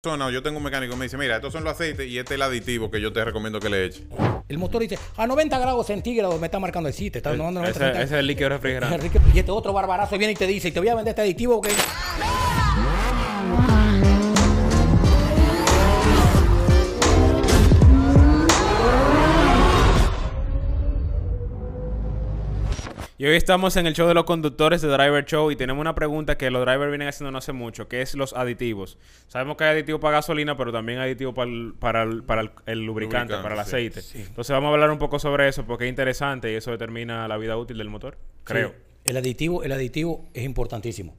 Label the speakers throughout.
Speaker 1: persona o yo tengo un mecánico que me dice, mira, estos son los aceites y este es el aditivo que yo te recomiendo que le eches.
Speaker 2: El motor dice, a 90 grados centígrados me está marcando el sitio. Está
Speaker 3: El-
Speaker 2: dando 90
Speaker 3: ese, ese es el líquido refrigerante.
Speaker 2: Y este otro barbarazo viene y te dice, te voy a vender este aditivo que...
Speaker 3: Y hoy estamos en el show de los conductores de Driver Show y tenemos una pregunta que los drivers vienen haciendo no hace mucho, que es los aditivos. Sabemos que hay aditivos para gasolina, pero también hay aditivos para el, para el, para el- el lubricante,
Speaker 1: Lubricante,
Speaker 3: para el
Speaker 1: sí.
Speaker 3: aceite. Entonces vamos a hablar un poco sobre eso porque es interesante y eso determina la vida útil del motor, creo.
Speaker 2: Sí, el aditivo, el aditivo es importantísimo.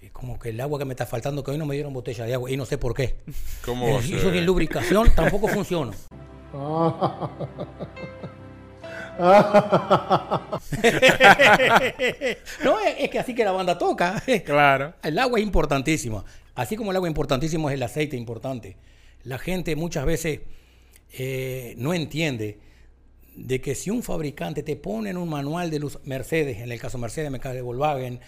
Speaker 2: Es como que el agua que me está faltando, que hoy no me dieron botella de agua y no sé por qué.
Speaker 1: ¿Cómo
Speaker 2: El-
Speaker 1: ser?
Speaker 2: Eso sin lubricación tampoco funciona. no, es, es que así que la banda toca.
Speaker 3: Claro.
Speaker 2: El agua es importantísima. Así como el agua es importantísimo es el aceite importante. La gente muchas veces eh, no entiende de que si un fabricante te pone en un manual de luz, Mercedes, en el caso Mercedes, me cae de Volkswagen,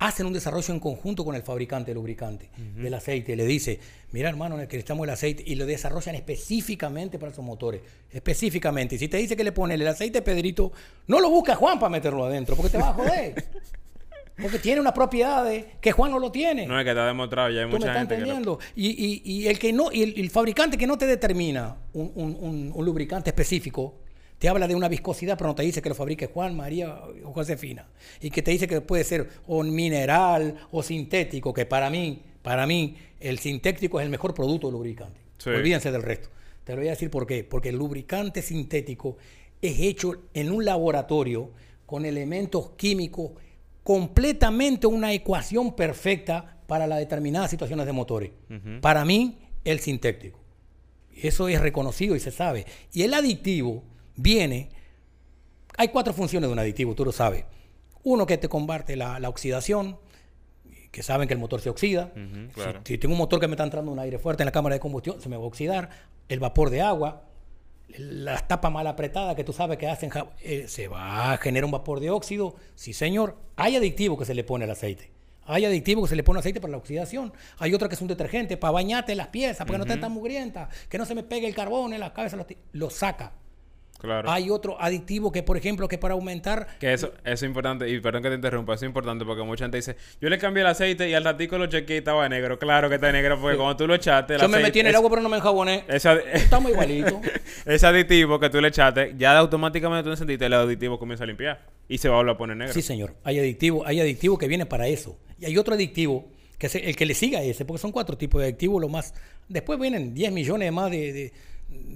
Speaker 2: hacen un desarrollo en conjunto con el fabricante lubricante del aceite. Le dice, mira hermano, necesitamos el aceite y lo desarrollan específicamente para esos motores. Específicamente. Y si te dice que le pone el aceite Pedrito, no lo busca Juan para meterlo adentro, porque te va a joder. Porque tiene unas propiedades que Juan no lo tiene.
Speaker 3: No es que está demostrado, ya hay
Speaker 2: Tú me
Speaker 3: mucha
Speaker 2: estás
Speaker 3: gente que lo-
Speaker 2: entendiendo. Y, y- y el que no, y el, el fabricante que no te determina un, un- un- un lubricante específico, te habla de una viscosidad, pero no te dice que lo fabrique Juan, María o Josefina. Y que te dice que puede ser o mineral o sintético, que para mí, para mí, el sintético es el mejor producto de lubricante.
Speaker 3: Sí.
Speaker 2: Olvídense del resto. Te lo voy a decir por qué. Porque el lubricante sintético es hecho en un laboratorio con elementos químicos completamente una ecuación perfecta para las determinadas situaciones de motores. Para mí, el sintético. Eso es reconocido y se sabe. Y el aditivo viene... Hay cuatro funciones de un aditivo, tú lo sabes. Uno que te combate la, la oxidación, que saben que el motor se oxida. Si-
Speaker 1: claro.
Speaker 2: si, tengo un motor que me está entrando un aire fuerte en la cámara de combustión, se me va a oxidar. El vapor de agua, las tapas mal apretadas que tú sabes que hacen, eh, se va a generar un vapor de óxido. Sí, señor. Hay aditivo que se le pone al aceite. Hay aditivo que se le pone aceite para la oxidación. Hay otro que es un detergente para bañarte las piezas, para que no estén tan mugrientas, que no se me pegue el carbón en la cabeza. Lo, ti- lo saca.
Speaker 3: Claro.
Speaker 2: Hay otro aditivo que, por ejemplo, que para aumentar
Speaker 3: Que eso, eso es importante, y perdón que te interrumpa, eso es importante porque mucha gente dice, yo le cambié el aceite y al ratico lo chequeé y estaba negro. Claro que está negro porque cuando tú lo echaste, el
Speaker 2: Yo me metí en el agua, pero no me enjaboné.
Speaker 3: ese,
Speaker 2: Estamos igualitos.
Speaker 3: ese aditivo que tú le echaste, ya automáticamente tú sentiste el aditivo comienza a limpiar y se va a volver a poner negro.
Speaker 2: Sí, señor. Hay aditivo, hay aditivo que viene para eso. Y hay otro aditivo que es el que le siga a ese, porque son cuatro tipos de adictivos, lo más. Después vienen 10 millones más de, de,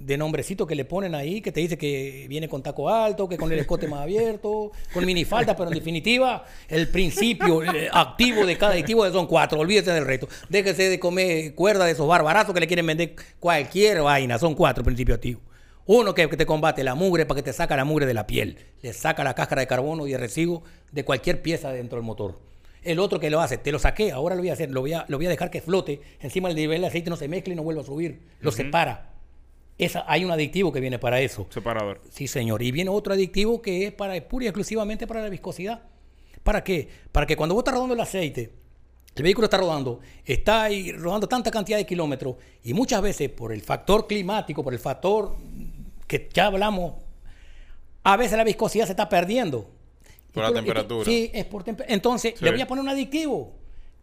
Speaker 2: de nombrecitos que le ponen ahí, que te dice que viene con taco alto, que con el escote más abierto, con minifalda, pero en definitiva, el principio activo de cada aditivo son cuatro. Olvídese del resto. Déjese de comer cuerda de esos barbarazos que le quieren vender cualquier vaina. Son cuatro principios activos. Uno que, que te combate la mugre para que te saca la mugre de la piel. Le saca la cáscara de carbono y de residuo de cualquier pieza dentro del motor. El otro que lo hace, te lo saqué, ahora lo voy a hacer, lo voy a, lo voy a dejar que flote encima del nivel de aceite, no se mezcle y no vuelva a subir. Lo separa. Esa, hay un aditivo que viene para eso.
Speaker 3: Separador.
Speaker 2: Sí, señor. Y viene otro adictivo que es para pura y exclusivamente para la viscosidad. ¿Para qué? Para que cuando vos estás rodando el aceite, el vehículo está rodando, está ahí rodando tanta cantidad de kilómetros y muchas veces por el factor climático, por el factor que ya hablamos, a veces la viscosidad se está perdiendo.
Speaker 1: Por
Speaker 2: Y
Speaker 1: la
Speaker 2: y
Speaker 1: temperatura.
Speaker 2: sí, es por temperatura. Entonces,
Speaker 3: Sí.
Speaker 2: le voy a poner un aditivo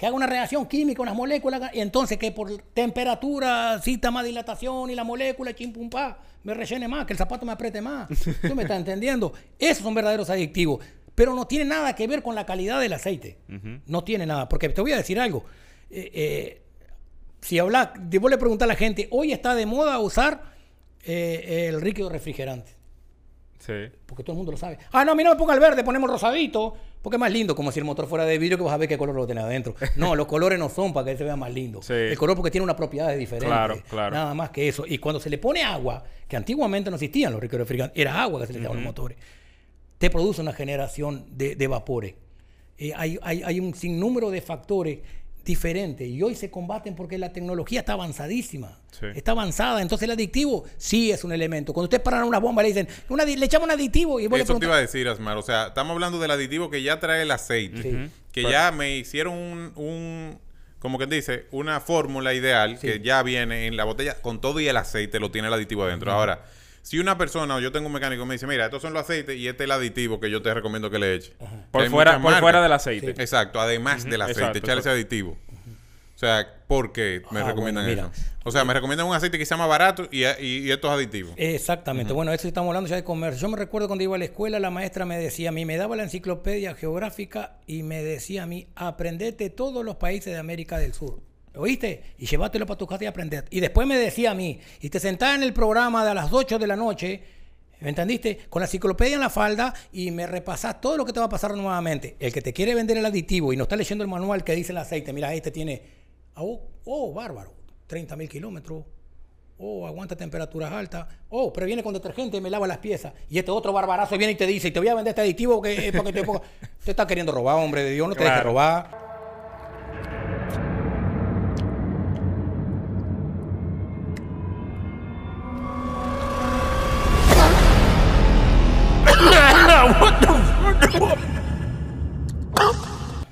Speaker 2: que haga una reacción química, unas moléculas, y entonces que por temperatura cita más dilatación y la molécula, chim pum pa, me rellene más, que el zapato me apriete más. ¿Tú me estás entendiendo? Esos son verdaderos adictivos. Pero no tiene nada que ver con la calidad del aceite. No tiene nada. Porque te voy a decir algo. Eh, eh, si hablas, vos le preguntar a la gente, hoy está de moda usar eh, el líquido refrigerante.
Speaker 3: Sí.
Speaker 2: Porque todo el mundo lo sabe. Ah, no, a mí no me ponga el verde, ponemos rosadito. Porque es más lindo, como si el motor fuera de vidrio que vas a ver qué color lo tiene adentro. No, los colores no son para que se vea más lindo.
Speaker 3: Sí.
Speaker 2: El color porque tiene unas propiedades diferentes.
Speaker 3: Claro, claro.
Speaker 2: Nada más que eso. Y cuando se le pone agua, que antiguamente no existían los refrigerantes, era agua que se le echaba a los motores, te produce una generación de, de vapores. Eh, hay, hay- hay un sinnúmero de factores diferentes y hoy se combaten porque la tecnología está avanzadísima.
Speaker 3: Sí.
Speaker 2: Está avanzada. Entonces el adictivo sí es un elemento. Cuando ustedes paran una bomba le dicen, "Un adi- le echamos un aditivo y le
Speaker 1: Eso te iba a decir, Asmar. O sea, estamos hablando del aditivo que ya trae el aceite.
Speaker 2: Sí.
Speaker 1: Que
Speaker 3: Pero-
Speaker 1: ya me hicieron un, un- como que dice, una fórmula ideal que ya viene en la botella con todo y el aceite, lo tiene el aditivo adentro. Ahora, si una persona o yo tengo un mecánico me dice, mira, estos son los aceites y este es el aditivo que yo te recomiendo que le eche.
Speaker 3: Por fuera, por fuera del aceite.
Speaker 1: Exacto, además del aceite,
Speaker 3: exacto,
Speaker 1: echarle ese aditivo. O sea, ¿por qué me
Speaker 2: Ah,
Speaker 1: recomiendan
Speaker 2: bueno, mira.
Speaker 1: eso? O sea, me recomiendan un aceite que sea más barato y, y- y estos aditivos.
Speaker 2: Exactamente. Bueno, eso estamos hablando ya de comercio. Yo me recuerdo cuando iba a la escuela, la maestra me decía a mí, me daba la enciclopedia geográfica y me decía a mí, aprendete todos los países de América del Sur. ¿Oíste? Y llévatelo para tu casa y aprender. Y después me decía a mí, y te sentás en el programa de a las 8 de la noche, ¿me entendiste? Con la enciclopedia en la falda y me repasás todo lo que te va a pasar nuevamente. El que te quiere vender el aditivo y no está leyendo el manual que dice el aceite, mira, este tiene, oh, oh, bárbaro, 30 mil kilómetros, Oh, aguanta temperaturas altas. Oh, pero viene con detergente y me lava las piezas. Y este otro barbarazo viene y te dice, te voy a vender este aditivo que es para que te ponga... Te está queriendo robar, hombre de Dios, no te dejes
Speaker 3: Claro.
Speaker 2: robar.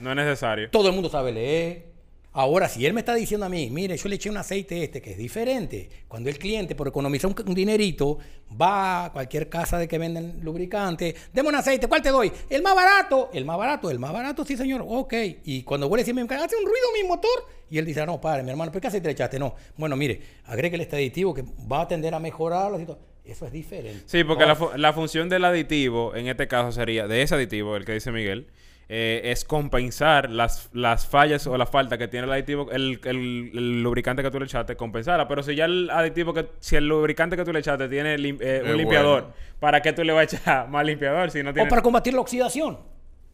Speaker 3: No es necesario.
Speaker 2: Todo el mundo sabe leer. Ahora, si él me está diciendo a mí, mire, yo le eché un aceite este que es diferente, cuando el cliente, por economizar un, un dinerito, va a cualquier casa de que venden lubricante, deme un aceite, ¿cuál te doy? El más barato, el más barato, el más barato, sí señor, ok. Y cuando vuelve a decirme, hace un ruido mi motor, y él dice, "Ah, no, padre, mi hermano, ¿por qué aceite le echaste? No, bueno, mire, agréguele este aditivo que va a tender a mejorar la situación. Eso es diferente.
Speaker 3: Sí, porque la, fu- la función del aditivo, en este caso sería, de ese aditivo, el que dice Miguel, eh, es compensar las, las fallas o la falta que tiene el aditivo, el, el- el lubricante que tú le echaste, compensarla. Pero si ya el aditivo, que si el lubricante que tú le echaste tiene lim- eh, un limpiador,
Speaker 1: bueno.
Speaker 3: ¿para qué tú le vas a echar más limpiador si no tiene...
Speaker 2: O para combatir la oxidación.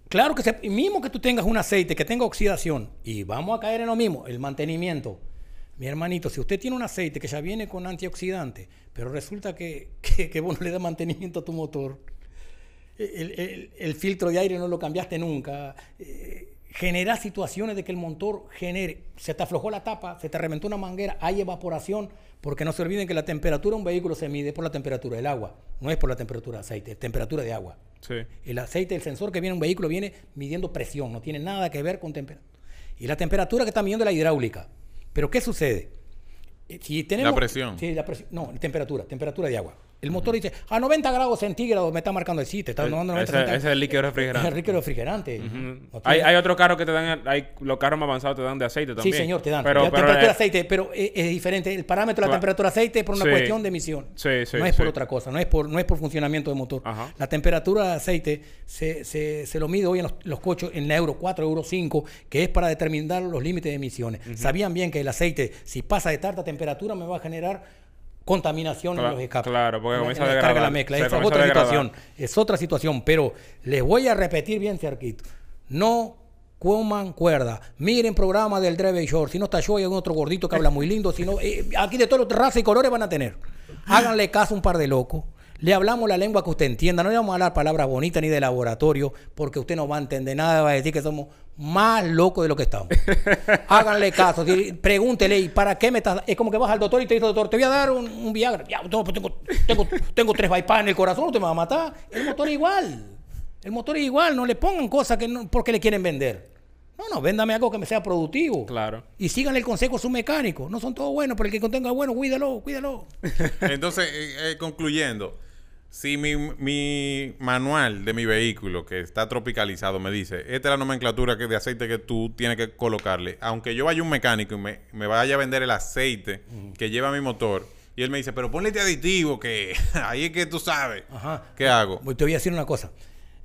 Speaker 2: Claro que se, y mismo que tú tengas un aceite que tenga oxidación, y vamos a caer en lo mismo, el mantenimiento. Mi hermanito, si usted tiene un aceite que ya viene con antioxidante, pero resulta que, que, que vos no le das mantenimiento a tu motor, el, el- el filtro de aire no lo cambiaste nunca, eh, genera situaciones de que el motor genere, se te aflojó la tapa, se te reventó una manguera, hay evaporación, porque no se olviden que la temperatura de un vehículo se mide por la temperatura del agua, no es por la temperatura de aceite, es temperatura de agua.
Speaker 3: Sí.
Speaker 2: El aceite, el sensor que viene en un vehículo viene midiendo presión, no tiene nada que ver con temperatura. Y la temperatura que está midiendo es la hidráulica. Pero ¿qué sucede? Si tenemos,
Speaker 1: La presión.
Speaker 2: Sí, la presión. No, temperatura, temperatura de agua. El motor dice, a 90 grados centígrados me está marcando el sí, te está dando 90
Speaker 3: ese, es el líquido
Speaker 2: Es el
Speaker 3: refrigerante.
Speaker 2: rico refrigerante. No
Speaker 3: Hay, hay otros carros que te dan, hay, los carros más avanzados te dan de aceite
Speaker 2: Sí,
Speaker 3: también.
Speaker 2: señor, te dan.
Speaker 3: Pero,
Speaker 2: la
Speaker 3: pero,
Speaker 2: temperatura de
Speaker 3: eh,
Speaker 2: aceite, pero es, es diferente. El parámetro de la temperatura de aceite es por una
Speaker 3: Sí.
Speaker 2: cuestión de emisión.
Speaker 3: Sí, sí,
Speaker 2: no es por
Speaker 3: sí.
Speaker 2: otra cosa, no es por, no es por funcionamiento de motor.
Speaker 3: Ajá.
Speaker 2: La temperatura de aceite se, se- se lo mide hoy en los, los coches en la Euro 4, Euro 5, que es para determinar los límites de emisiones. Sabían bien que el aceite, si pasa de tanta temperatura, me va a generar contaminación
Speaker 3: Cla-
Speaker 2: en los escapes.
Speaker 3: claro, porque comienza
Speaker 2: en la
Speaker 3: a
Speaker 2: descarga de la
Speaker 3: degradar.
Speaker 2: mezcla. Esa es otra
Speaker 3: degradar.
Speaker 2: situación. Es otra situación, pero les voy a repetir bien cerquito. No coman cuerda. Miren programa del Dreve Short. Si no está yo, hay algún otro gordito que habla muy lindo. Si no, eh, aquí de todas las razas y colores van a tener. Háganle caso a un par de locos. Le hablamos la lengua que usted entienda. No le vamos a hablar palabras bonitas ni de laboratorio, porque usted no va a entender nada. Va a decir que somos más locos de lo que estamos. Háganle caso. Pregúntele, ¿y para qué me estás.? Es como que vas al doctor y te dice, doctor, te voy a dar un, un Viagra. Ya, no, pues tengo, tengo, tengo tres bypass en el corazón, no te me va a matar. El motor es igual. El motor es igual. No le pongan cosas que no, porque le quieren vender. No, no, véndame algo que me sea productivo.
Speaker 3: Claro.
Speaker 2: Y síganle el consejo a su mecánico. No son todos buenos, pero el que contenga bueno, cuídalo, cuídalo.
Speaker 1: Entonces, eh, eh, concluyendo, si mi, mi manual de mi vehículo que está tropicalizado me dice, esta es la nomenclatura que, de aceite que tú tienes que colocarle, aunque yo vaya a un mecánico y me, me vaya a vender el aceite que lleva mi motor, y él me dice, pero ponle este aditivo que ahí es que tú sabes,
Speaker 2: Ajá.
Speaker 1: ¿qué hago?
Speaker 2: Te voy a decir una cosa.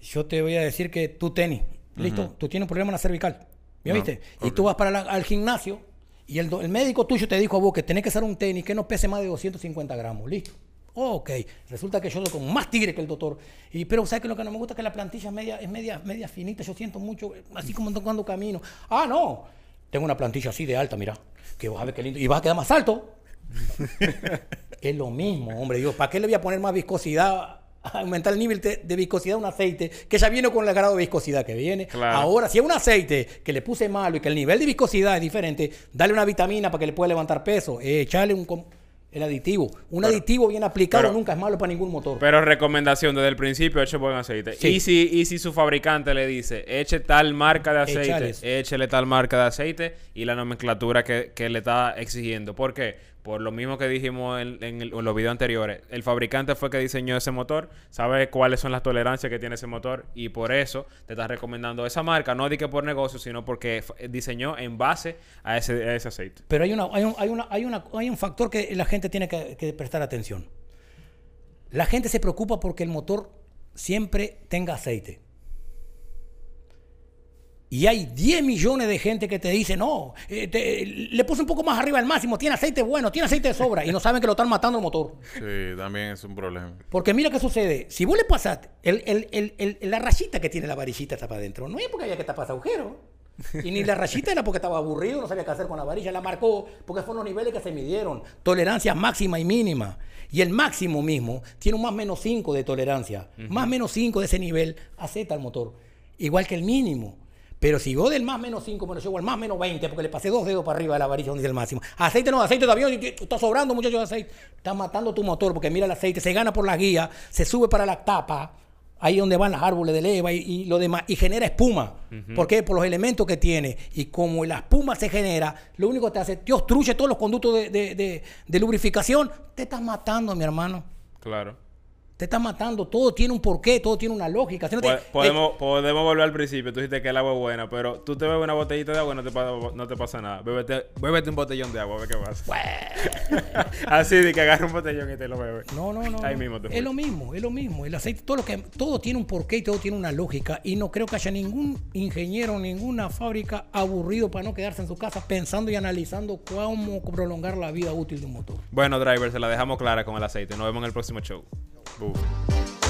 Speaker 2: Yo te voy a decir que tú tenis, listo, tú tienes un problema en la cervical. ¿Ya
Speaker 1: No,
Speaker 2: viste? Y tú vas para la- al gimnasio y el, el médico tuyo te dijo a vos que tenés que usar un tenis que no pese más de 250 gramos. Listo. Ok. Resulta que yo soy con más tigre que el doctor. Y, pero ¿sabes que lo que no me gusta? es Que la plantilla es media, es media, media finita. Yo siento mucho, así como cuando camino. Ah, no. Tengo una plantilla así de alta, mira. Que vas a ver qué lindo. Y vas a quedar más alto. Es lo mismo, hombre. Digo, ¿para qué le voy a poner más viscosidad? Aumentar el nivel de, de viscosidad a un aceite que ya viene con el grado de viscosidad que viene.
Speaker 3: Claro.
Speaker 2: Ahora, si es un aceite que le puse malo y que el nivel de viscosidad es diferente, dale una vitamina para que le pueda levantar peso. Eh, echarle un. El aditivo. Un
Speaker 3: Pero-
Speaker 2: aditivo bien aplicado
Speaker 3: pero-
Speaker 2: nunca es malo para ningún motor.
Speaker 3: Pero recomendación desde el principio, eche buen aceite.
Speaker 2: Sí.
Speaker 3: Y, si, y si su fabricante le dice, eche tal marca de aceite,
Speaker 2: Échales.
Speaker 3: échele tal marca de aceite y la nomenclatura que, que le está exigiendo. ¿Por qué? Por lo mismo que dijimos en, el- los videos anteriores. El fabricante fue que diseñó ese motor, sabe cuáles son las tolerancias que tiene ese motor y por eso te está recomendando esa marca. No di que por negocio, sino porque f- diseñó en base a ese, aceite.
Speaker 2: Pero hay, una, hay, un, hay, una, hay, hay un factor que la gente tiene que prestar atención. La gente se preocupa porque el motor siempre tenga aceite. Y hay 10 millones de gente que te dice, no, eh, te- le puse un poco más arriba el máximo, tiene aceite bueno, tiene aceite de sobra, y no saben que lo están matando el motor.
Speaker 1: Sí, también es un problema.
Speaker 2: Porque mira qué sucede. Si vos le pasaste el, el- el- la rayita que tiene la varillita está para adentro, no es porque había que tapar ese agujero. Y ni la rayita era porque estaba aburrido, no sabía qué hacer con la varilla. La marcó porque fueron los niveles que se midieron. Tolerancia máxima y mínima. Y el máximo mismo tiene un más menos 5 de tolerancia. Más menos 5 de ese nivel acepta el motor. Igual que el mínimo. Pero si yo del más menos 5 me lo llevo al más menos 20 porque le pasé dos dedos para arriba de la varilla donde dice el máximo. Aceite no, aceite todavía está sobrando muchachos de aceite. Está matando tu motor porque mira el aceite, se gana por la guía, se sube para la tapa, ahí donde van los árboles de leva y, y lo demás, y genera espuma. ¿Por qué? Por los elementos que tiene. Y como la espuma se genera, lo único que te hace, te obstruye todos los conductos de, de- de- de lubrificación, te estás matando, mi hermano.
Speaker 3: Claro.
Speaker 2: Te estás matando, todo tiene un porqué, todo tiene una lógica. Si no te-
Speaker 3: Po- podemos, podemos volver al principio. Tú dijiste que el agua es buena, pero tú te bebes una botellita de agua y no te, pa- no te pasa nada. Bébete, bébete un botellón de agua, a ver qué pasa. Así de que agarra un botellón y te lo bebes.
Speaker 2: No, no, no.
Speaker 3: Ahí mismo te
Speaker 2: es lo mismo, es lo mismo. El aceite, todo lo que, todo tiene un porqué y todo tiene una lógica. Y no creo que haya ningún ingeniero, ninguna fábrica aburrido para no quedarse en su casa pensando y analizando cómo prolongar la vida útil de un motor.
Speaker 3: Bueno, driver, se la dejamos clara con el aceite. Nos vemos en el próximo show.
Speaker 1: Boa.